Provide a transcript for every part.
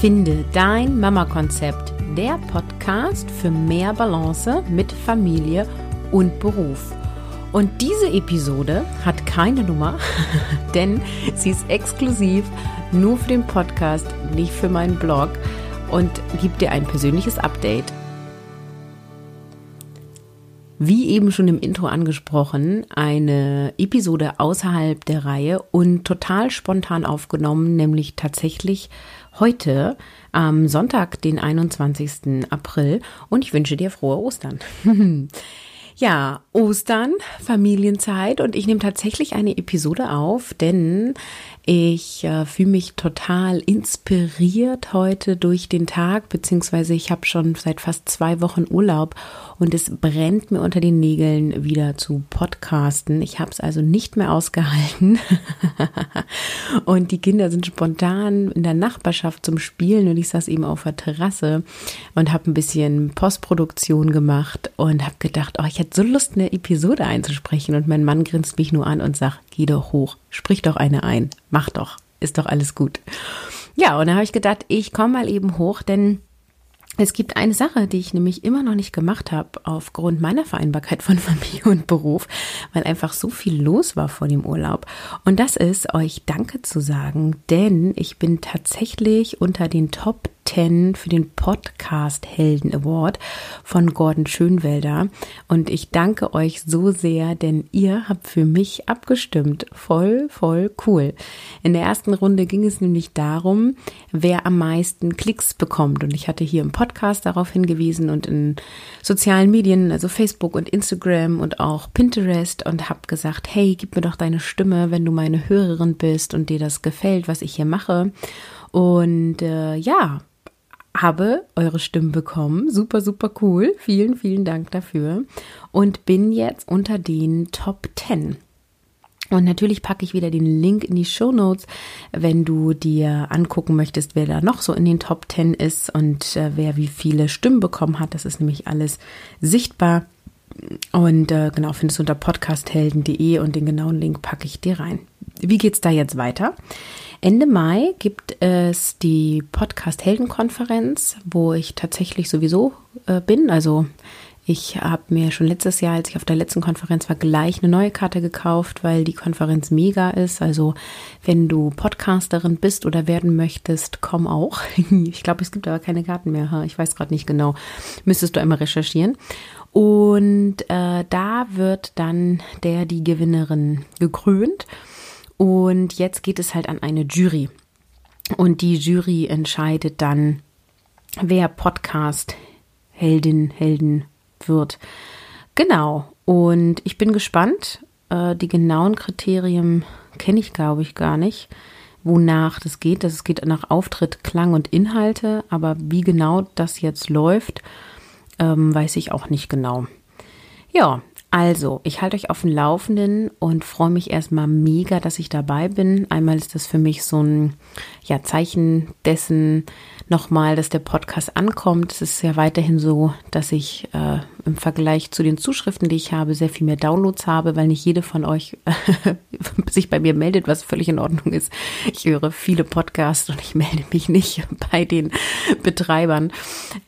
Finde dein Mama-Konzept, der Podcast für mehr Balance mit Familie und Beruf. Und diese Episode hat keine Nummer, denn sie ist exklusiv nur für den Podcast, nicht für meinen Blog und gibt dir ein persönliches Update. Wie eben schon im Intro angesprochen, eine Episode außerhalb der Reihe und total spontan aufgenommen, nämlich tatsächlich heute am Sonntag, den 21. April und ich wünsche dir frohe Ostern. Ja, Ostern, Familienzeit und ich nehme tatsächlich eine Episode auf, denn ich äh, fühle mich total inspiriert heute durch den Tag, beziehungsweise ich habe schon seit fast zwei Wochen Urlaub und es brennt mir unter den Nägeln wieder zu podcasten. Ich habe es also nicht mehr ausgehalten. und die Kinder sind spontan in der Nachbarschaft zum Spielen und ich saß eben auf der Terrasse und habe ein bisschen Postproduktion gemacht und habe gedacht, oh, ich hätte so Lust, eine Episode einzusprechen. Und mein Mann grinst mich nur an und sagt, geh doch hoch, sprich doch eine ein, mach doch, ist doch alles gut. Ja, und da habe ich gedacht, ich komme mal eben hoch, denn es gibt eine Sache, die ich nämlich immer noch nicht gemacht habe, aufgrund meiner Vereinbarkeit von Familie und Beruf, weil einfach so viel los war vor dem Urlaub. Und das ist, euch Danke zu sagen, denn ich bin tatsächlich unter den Top 10 für den Podcast Helden Award von Gordon Schönwelder. Und ich danke euch so sehr, denn ihr habt für mich abgestimmt. Voll, voll cool. In der ersten Runde ging es nämlich darum, wer am meisten Klicks bekommt. Und ich hatte hier im Podcast darauf hingewiesen und in sozialen Medien, also Facebook und Instagram und auch Pinterest und habe gesagt, hey, gib mir doch deine Stimme, wenn du meine Hörerin bist und dir das gefällt, was ich hier mache. Und äh, ja, habe eure Stimmen bekommen. Super, super cool. Vielen, vielen Dank dafür. Und bin jetzt unter den Top 10. Und natürlich packe ich wieder den Link in die Show Notes, wenn du dir angucken möchtest, wer da noch so in den Top 10 ist und äh, wer wie viele Stimmen bekommen hat. Das ist nämlich alles sichtbar. Und äh, genau, findest du unter podcasthelden.de und den genauen Link packe ich dir rein. Wie geht's da jetzt weiter? Ende Mai gibt es die Podcast Heldenkonferenz, wo ich tatsächlich sowieso äh, bin. Also ich habe mir schon letztes Jahr, als ich auf der letzten Konferenz war, gleich eine neue Karte gekauft, weil die Konferenz mega ist. Also wenn du Podcasterin bist oder werden möchtest, komm auch. Ich glaube, es gibt aber keine Karten mehr. Ich weiß gerade nicht genau. Müsstest du einmal recherchieren. Und äh, da wird dann der, die Gewinnerin gekrönt. Und jetzt geht es halt an eine Jury. Und die Jury entscheidet dann, wer Podcast Heldin, Helden wird. Genau. Und ich bin gespannt. Äh, die genauen Kriterien kenne ich, glaube ich, gar nicht, wonach das geht. Das geht nach Auftritt, Klang und Inhalte. Aber wie genau das jetzt läuft, ähm, weiß ich auch nicht genau. Ja, also, ich halte euch auf dem Laufenden und freue mich erstmal mega, dass ich dabei bin. Einmal ist das für mich so ein ja, Zeichen dessen nochmal, dass der Podcast ankommt. Es ist ja weiterhin so, dass ich äh, im Vergleich zu den Zuschriften, die ich habe, sehr viel mehr Downloads habe, weil nicht jede von euch sich bei mir meldet, was völlig in Ordnung ist. Ich höre viele Podcasts und ich melde mich nicht bei den Betreibern.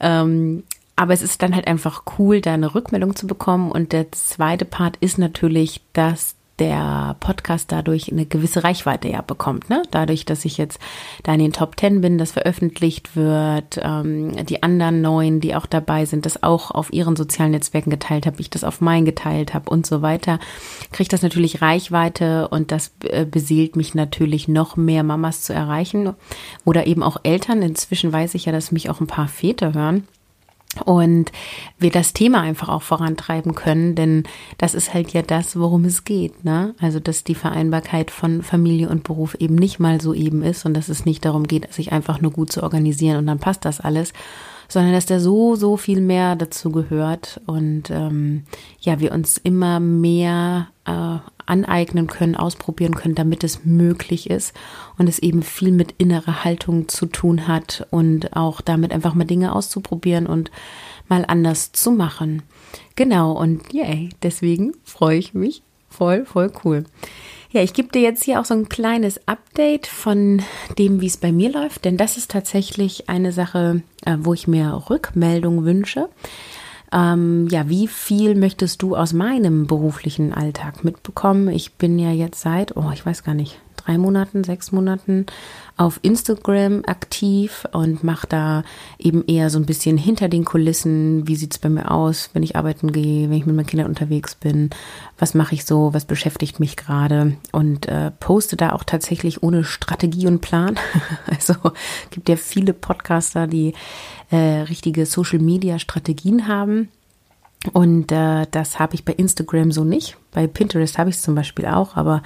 Ähm, aber es ist dann halt einfach cool, da eine Rückmeldung zu bekommen. Und der zweite Part ist natürlich, dass der Podcast dadurch eine gewisse Reichweite ja bekommt. Ne? Dadurch, dass ich jetzt da in den Top Ten bin, das veröffentlicht wird, ähm, die anderen neuen, die auch dabei sind, das auch auf ihren sozialen Netzwerken geteilt habe, ich das auf meinen geteilt habe und so weiter, kriegt das natürlich Reichweite und das äh, beseelt mich natürlich noch mehr Mamas zu erreichen oder eben auch Eltern. Inzwischen weiß ich ja, dass mich auch ein paar Väter hören und wir das Thema einfach auch vorantreiben können, denn das ist halt ja das, worum es geht, ne? Also, dass die Vereinbarkeit von Familie und Beruf eben nicht mal so eben ist und dass es nicht darum geht, sich einfach nur gut zu organisieren und dann passt das alles, sondern dass da so, so viel mehr dazu gehört und ähm, ja, wir uns immer mehr äh, aneignen können, ausprobieren können, damit es möglich ist und es eben viel mit innerer Haltung zu tun hat und auch damit einfach mal Dinge auszuprobieren und mal anders zu machen. Genau, und yay, deswegen freue ich mich voll, voll cool. Ja, ich gebe dir jetzt hier auch so ein kleines Update von dem, wie es bei mir läuft, denn das ist tatsächlich eine Sache, äh, wo ich mir Rückmeldung wünsche. Ähm, ja, wie viel möchtest du aus meinem beruflichen Alltag mitbekommen? Ich bin ja jetzt seit, oh, ich weiß gar nicht, drei Monaten, sechs Monaten auf Instagram aktiv und mache da eben eher so ein bisschen hinter den Kulissen. Wie sieht es bei mir aus, wenn ich arbeiten gehe, wenn ich mit meinen Kindern unterwegs bin? Was mache ich so? Was beschäftigt mich gerade? Und äh, poste da auch tatsächlich ohne Strategie und Plan. also gibt ja viele Podcaster, die äh, richtige Social-Media-Strategien haben. Und äh, das habe ich bei Instagram so nicht. Bei Pinterest habe ich es zum Beispiel auch, aber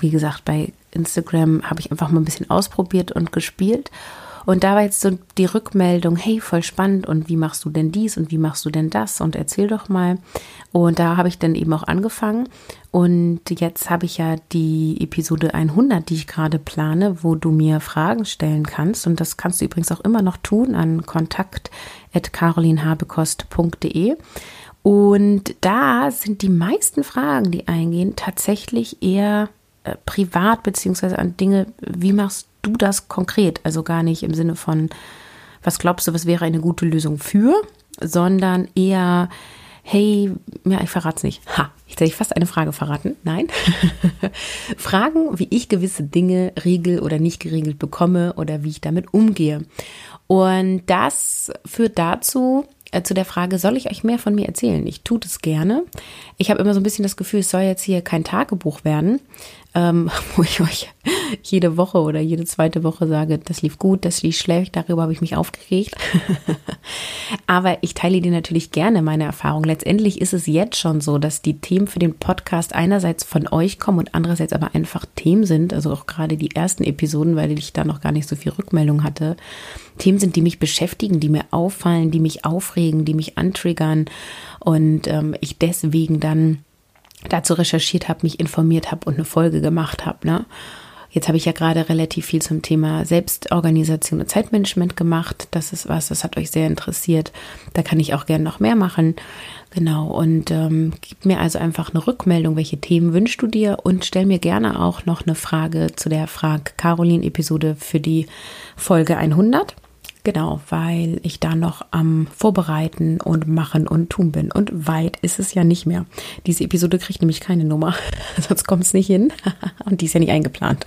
wie gesagt, bei Instagram habe ich einfach mal ein bisschen ausprobiert und gespielt. Und da war jetzt so die Rückmeldung, hey, voll spannend und wie machst du denn dies und wie machst du denn das und erzähl doch mal. Und da habe ich dann eben auch angefangen. Und jetzt habe ich ja die Episode 100, die ich gerade plane, wo du mir Fragen stellen kannst. Und das kannst du übrigens auch immer noch tun an kontakt.carolinhabekost.de. Und da sind die meisten Fragen, die eingehen, tatsächlich eher äh, privat beziehungsweise an Dinge, wie machst du das konkret? Also gar nicht im Sinne von, was glaubst du, was wäre eine gute Lösung für, sondern eher, hey, ja, ich verrate es nicht. Ha, jetzt hätte ich fast eine Frage verraten. Nein. Fragen, wie ich gewisse Dinge regel oder nicht geregelt bekomme oder wie ich damit umgehe. Und das führt dazu, äh, zu der Frage, soll ich euch mehr von mir erzählen? Ich tue das gerne. Ich habe immer so ein bisschen das Gefühl, es soll jetzt hier kein Tagebuch werden, ähm, wo ich euch jede Woche oder jede zweite Woche sage, das lief gut, das lief schlecht, darüber habe ich mich aufgeregt. Aber ich teile dir natürlich gerne meine Erfahrung. Letztendlich ist es jetzt schon so, dass die Themen für den Podcast einerseits von euch kommen und andererseits aber einfach Themen sind, also auch gerade die ersten Episoden, weil ich da noch gar nicht so viel Rückmeldung hatte. Themen sind, die mich beschäftigen, die mir auffallen, die mich aufregen, die mich antriggern und ähm, ich deswegen dann dazu recherchiert habe, mich informiert habe und eine Folge gemacht habe. Ne? Jetzt habe ich ja gerade relativ viel zum Thema Selbstorganisation und Zeitmanagement gemacht. Das ist was, das hat euch sehr interessiert. Da kann ich auch gerne noch mehr machen. Genau, und ähm, gib mir also einfach eine Rückmeldung, welche Themen wünschst du dir und stell mir gerne auch noch eine Frage zu der Frag Caroline Episode für die Folge 100. Genau, weil ich da noch am Vorbereiten und Machen und Tun bin. Und weit ist es ja nicht mehr. Diese Episode kriegt nämlich keine Nummer, sonst kommt es nicht hin. und die ist ja nicht eingeplant.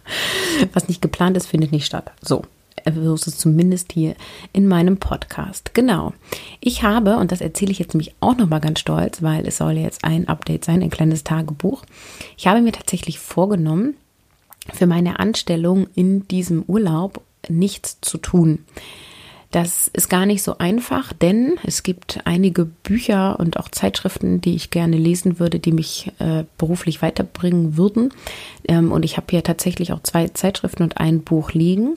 Was nicht geplant ist, findet nicht statt. So, so ist es zumindest hier in meinem Podcast. Genau. Ich habe, und das erzähle ich jetzt nämlich auch nochmal ganz stolz, weil es soll jetzt ein Update sein, ein kleines Tagebuch. Ich habe mir tatsächlich vorgenommen, für meine Anstellung in diesem Urlaub nichts zu tun. Das ist gar nicht so einfach, denn es gibt einige Bücher und auch Zeitschriften, die ich gerne lesen würde, die mich äh, beruflich weiterbringen würden. Ähm, und ich habe hier tatsächlich auch zwei Zeitschriften und ein Buch liegen.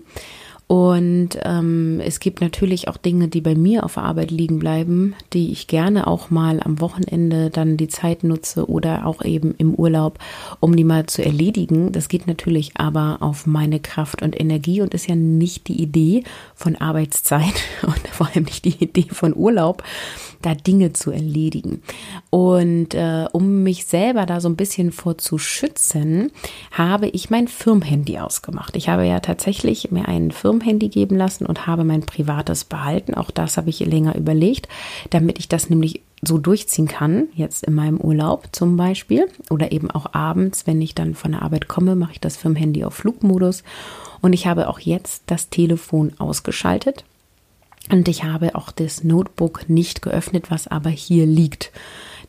Und ähm, es gibt natürlich auch Dinge, die bei mir auf der Arbeit liegen bleiben, die ich gerne auch mal am Wochenende dann die Zeit nutze oder auch eben im Urlaub, um die mal zu erledigen. Das geht natürlich aber auf meine Kraft und Energie und ist ja nicht die Idee von Arbeitszeit und vor allem nicht die Idee von Urlaub, da Dinge zu erledigen. Und äh, um mich selber da so ein bisschen vor zu schützen, habe ich mein Firmenhandy ausgemacht. Ich habe ja tatsächlich mir ein Firmenhandy geben lassen und habe mein privates behalten. Auch das habe ich länger überlegt, damit ich das nämlich so durchziehen kann, jetzt in meinem Urlaub zum Beispiel oder eben auch abends, wenn ich dann von der Arbeit komme, mache ich das Firmenhandy auf Flugmodus und ich habe auch jetzt das Telefon ausgeschaltet und ich habe auch das Notebook nicht geöffnet, was aber hier liegt.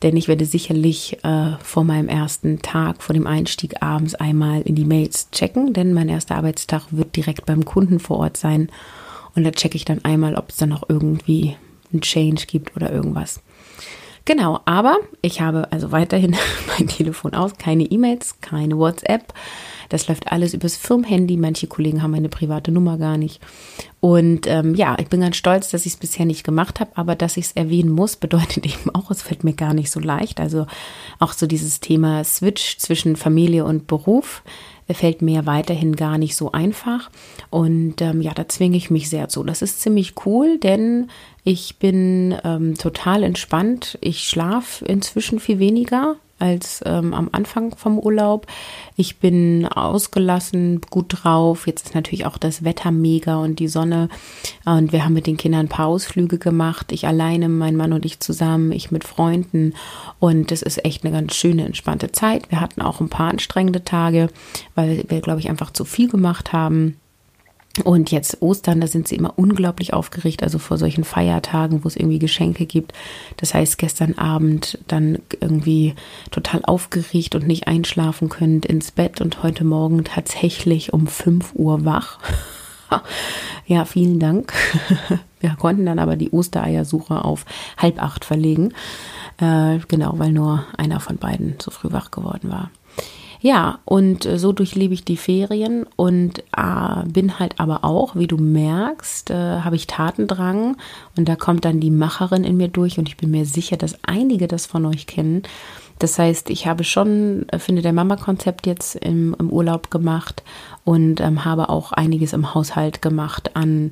Denn ich werde sicherlich äh, vor meinem ersten Tag, vor dem Einstieg abends einmal in die Mails checken, denn mein erster Arbeitstag wird direkt beim Kunden vor Ort sein. Und da checke ich dann einmal, ob es dann noch irgendwie ein Change gibt oder irgendwas. Genau, aber ich habe also weiterhin mein Telefon aus, keine E-Mails, keine WhatsApp. Das läuft alles übers Firmenhandy. Manche Kollegen haben meine private Nummer gar nicht. Und ähm, ja, ich bin ganz stolz, dass ich es bisher nicht gemacht habe, aber dass ich es erwähnen muss, bedeutet eben auch, es fällt mir gar nicht so leicht. Also auch so dieses Thema Switch zwischen Familie und Beruf fällt mir weiterhin gar nicht so einfach. Und ähm, ja, da zwinge ich mich sehr zu. Das ist ziemlich cool, denn Ich bin ähm, total entspannt. Ich schlafe inzwischen viel weniger als ähm, am Anfang vom Urlaub. Ich bin ausgelassen, gut drauf. Jetzt ist natürlich auch das Wetter mega und die Sonne. Und wir haben mit den Kindern ein paar Ausflüge gemacht. Ich alleine, mein Mann und ich zusammen, ich mit Freunden. Und es ist echt eine ganz schöne, entspannte Zeit. Wir hatten auch ein paar anstrengende Tage, weil wir, glaube ich, einfach zu viel gemacht haben. Und jetzt Ostern, da sind sie immer unglaublich aufgeregt, also vor solchen Feiertagen, wo es irgendwie Geschenke gibt. Das heißt, gestern Abend dann irgendwie total aufgeregt und nicht einschlafen könnt ins Bett und heute Morgen tatsächlich um 5 Uhr wach. ja, vielen Dank. Wir konnten dann aber die Ostereiersuche auf halb acht verlegen. Äh, genau, weil nur einer von beiden so früh wach geworden war. Ja, und äh, so durchlebe ich die Ferien und äh, bin halt aber auch, wie du merkst, äh, habe ich Tatendrang und da kommt dann die Macherin in mir durch und ich bin mir sicher, dass einige das von euch kennen. Das heißt, ich habe schon, äh, finde der Mama-Konzept jetzt im, im, Urlaub gemacht und ähm, habe auch einiges im Haushalt gemacht an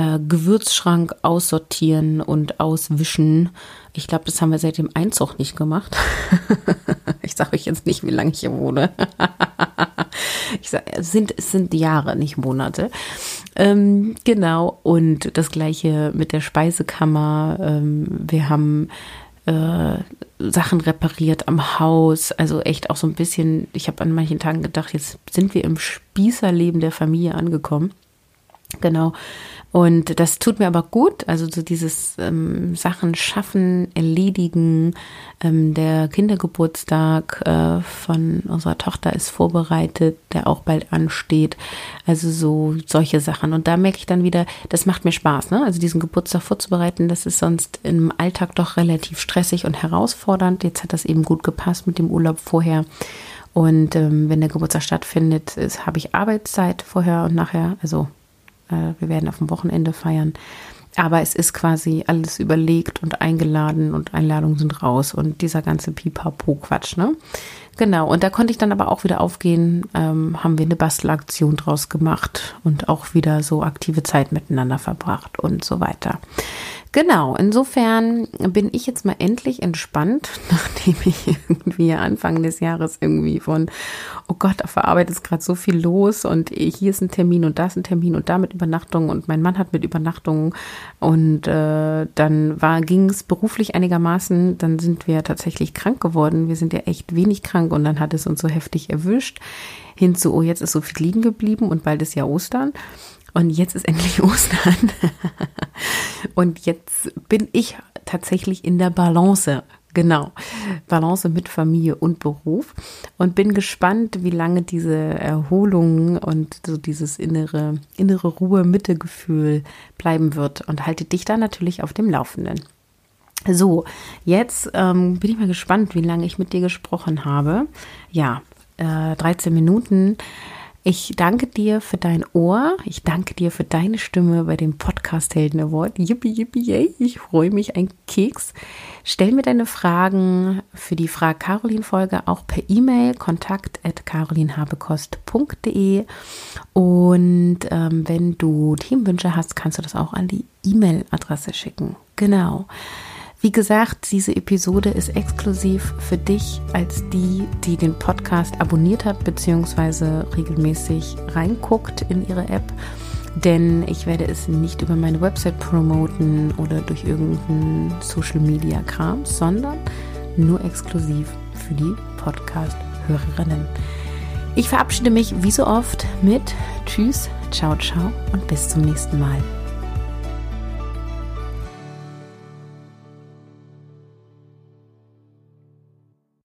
äh, Gewürzschrank aussortieren und auswischen. Ich glaube, das haben wir seit dem Einzug nicht gemacht. ich sage euch jetzt nicht, wie lange ich hier wohne. ich sag, es sind, es sind Jahre, nicht Monate. Ähm, genau. Und das gleiche mit der Speisekammer. Ähm, wir haben äh, Sachen repariert am Haus. Also echt auch so ein bisschen, ich habe an manchen Tagen gedacht, jetzt sind wir im Spießerleben der Familie angekommen. Genau. Und das tut mir aber gut, also so dieses ähm, Sachen schaffen, erledigen. Ähm, der Kindergeburtstag äh, von unserer Tochter ist vorbereitet, der auch bald ansteht. Also so solche Sachen. Und da merke ich dann wieder, das macht mir Spaß, ne? Also diesen Geburtstag vorzubereiten, das ist sonst im Alltag doch relativ stressig und herausfordernd. Jetzt hat das eben gut gepasst mit dem Urlaub vorher. Und ähm, wenn der Geburtstag stattfindet, habe ich Arbeitszeit vorher und nachher, also wir werden auf dem Wochenende feiern. Aber es ist quasi alles überlegt und eingeladen und Einladungen sind raus und dieser ganze Pipapo-Quatsch, ne? Genau, und da konnte ich dann aber auch wieder aufgehen, ähm, haben wir eine Bastelaktion draus gemacht und auch wieder so aktive Zeit miteinander verbracht und so weiter. Genau, insofern bin ich jetzt mal endlich entspannt, nachdem ich irgendwie Anfang des Jahres irgendwie von, oh Gott, auf der Arbeit ist gerade so viel los und hier ist ein Termin und da ist ein Termin und da mit Übernachtung und mein Mann hat mit Übernachtung und äh, dann ging es beruflich einigermaßen, dann sind wir tatsächlich krank geworden. Wir sind ja echt wenig krank und dann hat es uns so heftig erwischt. Hinzu, oh, jetzt ist so viel liegen geblieben und bald ist ja Ostern. Und jetzt ist endlich Ostern. und jetzt bin ich tatsächlich in der Balance. Genau. Balance mit Familie und Beruf. Und bin gespannt, wie lange diese Erholung und so dieses innere, innere Ruhe, Mittegefühl bleiben wird. Und halte dich da natürlich auf dem Laufenden. So, jetzt ähm, bin ich mal gespannt, wie lange ich mit dir gesprochen habe. Ja, äh, 13 Minuten. Ich danke dir für dein Ohr. Ich danke dir für deine Stimme bei dem Podcast Helden Award. Yippie, yippie, yay. Ich freue mich, ein Keks. Stell mir deine Fragen für die Frag Caroline Folge auch per E-Mail kontakt at carolinhabekost.de und ähm, wenn du Themenwünsche hast, kannst du das auch an die E-Mail-Adresse schicken. Genau. Wie gesagt, diese Episode ist exklusiv für dich als die, die den Podcast abonniert hat bzw. regelmäßig reinguckt in ihre App. Denn ich werde es nicht über meine Website promoten oder durch irgendeinen Social Media Kram, sondern nur exklusiv für die Podcast-Hörerinnen. Ich verabschiede mich wie so oft mit Tschüss, ciao, ciao und bis zum nächsten Mal.